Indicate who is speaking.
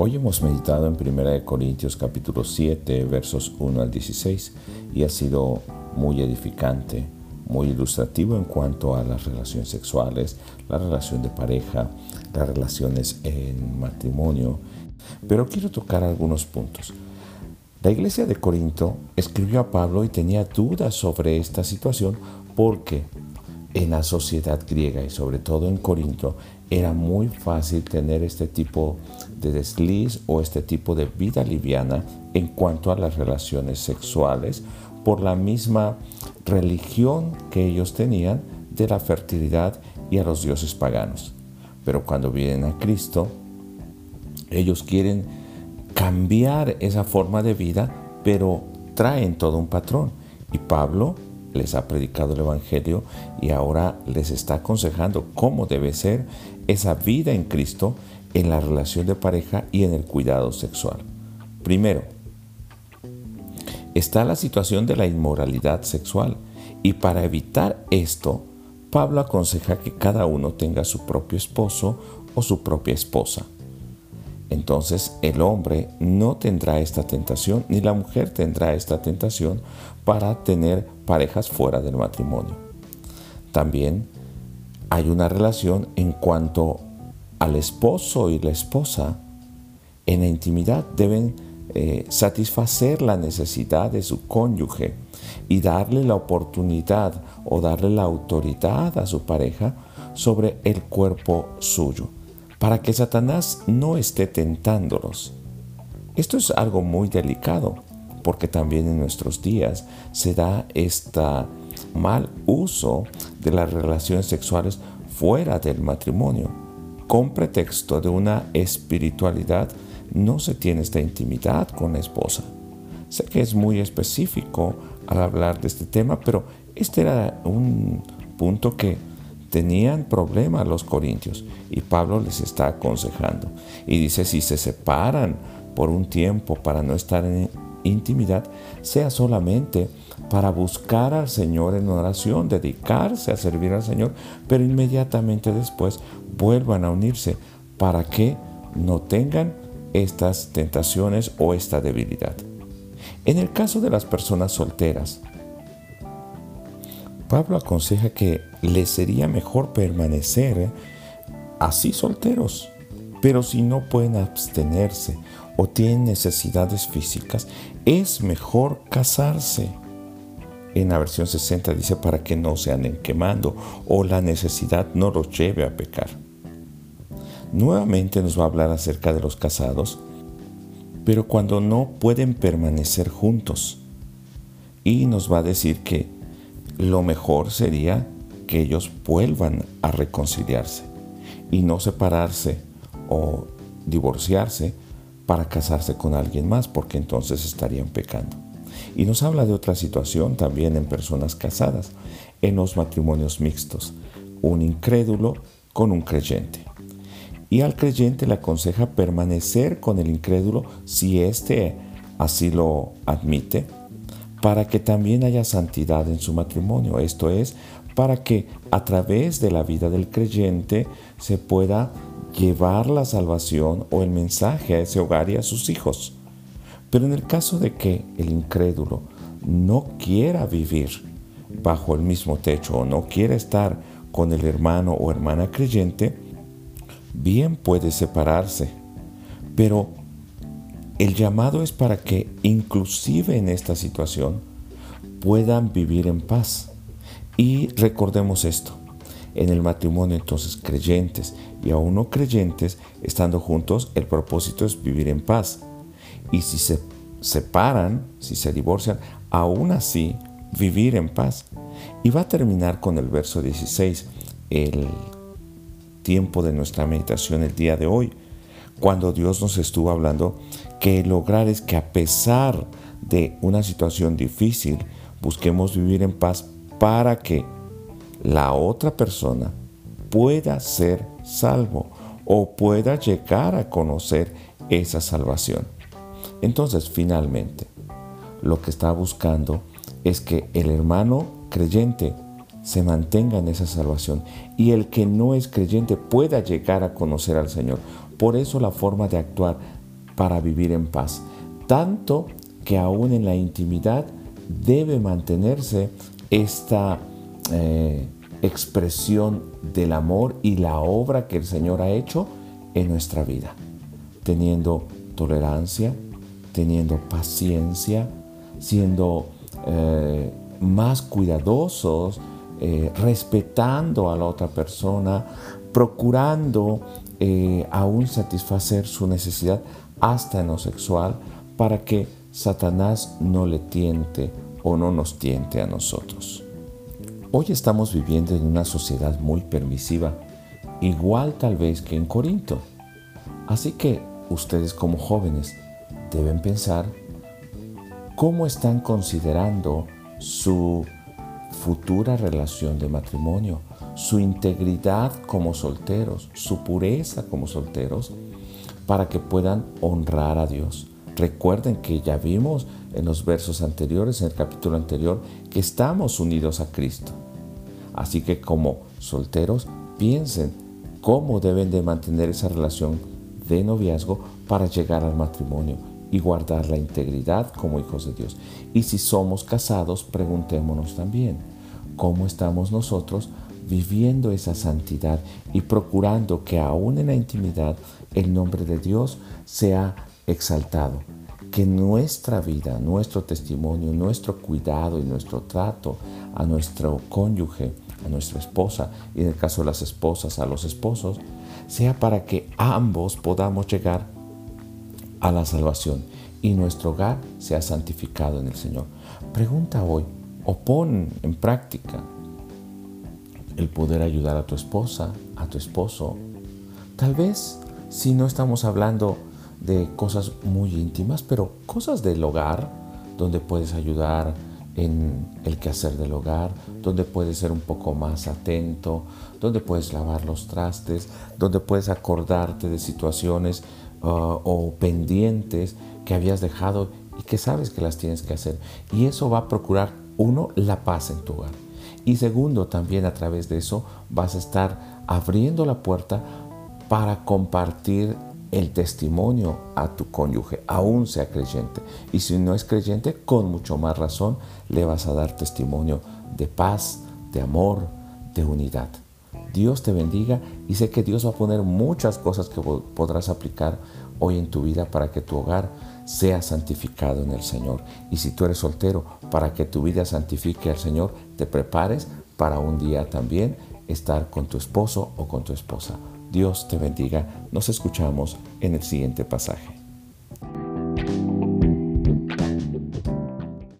Speaker 1: Hoy hemos meditado en 1 Corintios capítulo 7 versos 1 al 16 y ha sido muy edificante, muy ilustrativo en cuanto a las relaciones sexuales, la relación de pareja, las relaciones en matrimonio. Pero quiero tocar algunos puntos. La iglesia de Corinto escribió a Pablo y tenía dudas sobre esta situación porque en la sociedad griega y sobre todo en Corinto era muy fácil tener este tipo de desliz o este tipo de vida liviana en cuanto a las relaciones sexuales por la misma religión que ellos tenían de la fertilidad y a los dioses paganos. Pero cuando vienen a Cristo, ellos quieren cambiar esa forma de vida, pero traen todo un patrón. Y Pablo les ha predicado el Evangelio y ahora les está aconsejando cómo debe ser esa vida en Cristo en la relación de pareja y en el cuidado sexual. Primero, está la situación de la inmoralidad sexual y para evitar esto, Pablo aconseja que cada uno tenga su propio esposo o su propia esposa. Entonces el hombre no tendrá esta tentación ni la mujer tendrá esta tentación para tener parejas fuera del matrimonio. También hay una relación en cuanto al esposo y la esposa en la intimidad deben eh, satisfacer la necesidad de su cónyuge y darle la oportunidad o darle la autoridad a su pareja sobre el cuerpo suyo para que Satanás no esté tentándolos. Esto es algo muy delicado, porque también en nuestros días se da este mal uso de las relaciones sexuales fuera del matrimonio. Con pretexto de una espiritualidad no se tiene esta intimidad con la esposa. Sé que es muy específico al hablar de este tema, pero este era un punto que tenían problemas los corintios y Pablo les está aconsejando. Y dice, si se separan por un tiempo para no estar en intimidad, sea solamente para buscar al Señor en oración, dedicarse a servir al Señor, pero inmediatamente después vuelvan a unirse para que no tengan estas tentaciones o esta debilidad. En el caso de las personas solteras, Pablo aconseja que les sería mejor permanecer así solteros, pero si no pueden abstenerse o tienen necesidades físicas, es mejor casarse. En la versión 60 dice para que no se anden quemando o la necesidad no los lleve a pecar. Nuevamente nos va a hablar acerca de los casados, pero cuando no pueden permanecer juntos. Y nos va a decir que lo mejor sería que ellos vuelvan a reconciliarse y no separarse o divorciarse para casarse con alguien más, porque entonces estarían pecando. Y nos habla de otra situación también en personas casadas, en los matrimonios mixtos, un incrédulo con un creyente. Y al creyente le aconseja permanecer con el incrédulo si éste así lo admite para que también haya santidad en su matrimonio. Esto es, para que a través de la vida del creyente se pueda llevar la salvación o el mensaje a ese hogar y a sus hijos. Pero en el caso de que el incrédulo no quiera vivir bajo el mismo techo o no quiera estar con el hermano o hermana creyente, bien puede separarse. Pero el llamado es para que inclusive en esta situación puedan vivir en paz. Y recordemos esto, en el matrimonio entonces creyentes y aún no creyentes estando juntos, el propósito es vivir en paz. Y si se separan, si se divorcian, aún así vivir en paz. Y va a terminar con el verso 16, el tiempo de nuestra meditación el día de hoy, cuando Dios nos estuvo hablando que lograr es que a pesar de una situación difícil, busquemos vivir en paz para que la otra persona pueda ser salvo o pueda llegar a conocer esa salvación. Entonces, finalmente, lo que está buscando es que el hermano creyente se mantenga en esa salvación y el que no es creyente pueda llegar a conocer al Señor. Por eso la forma de actuar para vivir en paz. Tanto que aún en la intimidad debe mantenerse esta eh, expresión del amor y la obra que el Señor ha hecho en nuestra vida, teniendo tolerancia, teniendo paciencia, siendo eh, más cuidadosos, eh, respetando a la otra persona, procurando aún satisfacer su necesidad hasta en lo sexual para que Satanás no le tiente o no nos tiente a nosotros. Hoy estamos viviendo en una sociedad muy permisiva, igual tal vez que en Corinto. Así que ustedes como jóvenes deben pensar cómo están considerando su futura relación de matrimonio, su integridad como solteros, su pureza como solteros, para que puedan honrar a Dios. Recuerden que ya vimos en los versos anteriores, en el capítulo anterior, que estamos unidos a Cristo. Así que como solteros, piensen cómo deben de mantener esa relación de noviazgo para llegar al matrimonio y guardar la integridad como hijos de Dios. Y si somos casados, preguntémonos también, ¿cómo estamos nosotros viviendo esa santidad y procurando que aún en la intimidad el nombre de Dios sea exaltado? Que nuestra vida, nuestro testimonio, nuestro cuidado y nuestro trato a nuestro cónyuge, a nuestra esposa y en el caso de las esposas a los esposos, sea para que ambos podamos llegar a la salvación y nuestro hogar sea santificado en el Señor. Pregunta hoy o pon en práctica el poder ayudar a tu esposa, a tu esposo. Tal vez si no estamos hablando de cosas muy íntimas, pero cosas del hogar, donde puedes ayudar en el quehacer del hogar, donde puedes ser un poco más atento, donde puedes lavar los trastes, donde puedes acordarte de situaciones uh, o pendientes que habías dejado y que sabes que las tienes que hacer. Y eso va a procurar, uno, la paz en tu hogar. Y segundo, también a través de eso vas a estar abriendo la puerta para compartir el testimonio a tu cónyuge, aún sea creyente. Y si no es creyente, con mucho más razón le vas a dar testimonio de paz, de amor, de unidad. Dios te bendiga y sé que Dios va a poner muchas cosas que podrás aplicar hoy en tu vida para que tu hogar sea santificado en el Señor. Y si tú eres soltero, para que tu vida santifique al Señor, te prepares para un día también estar con tu esposo o con tu esposa. Dios te bendiga. Nos escuchamos en el siguiente pasaje.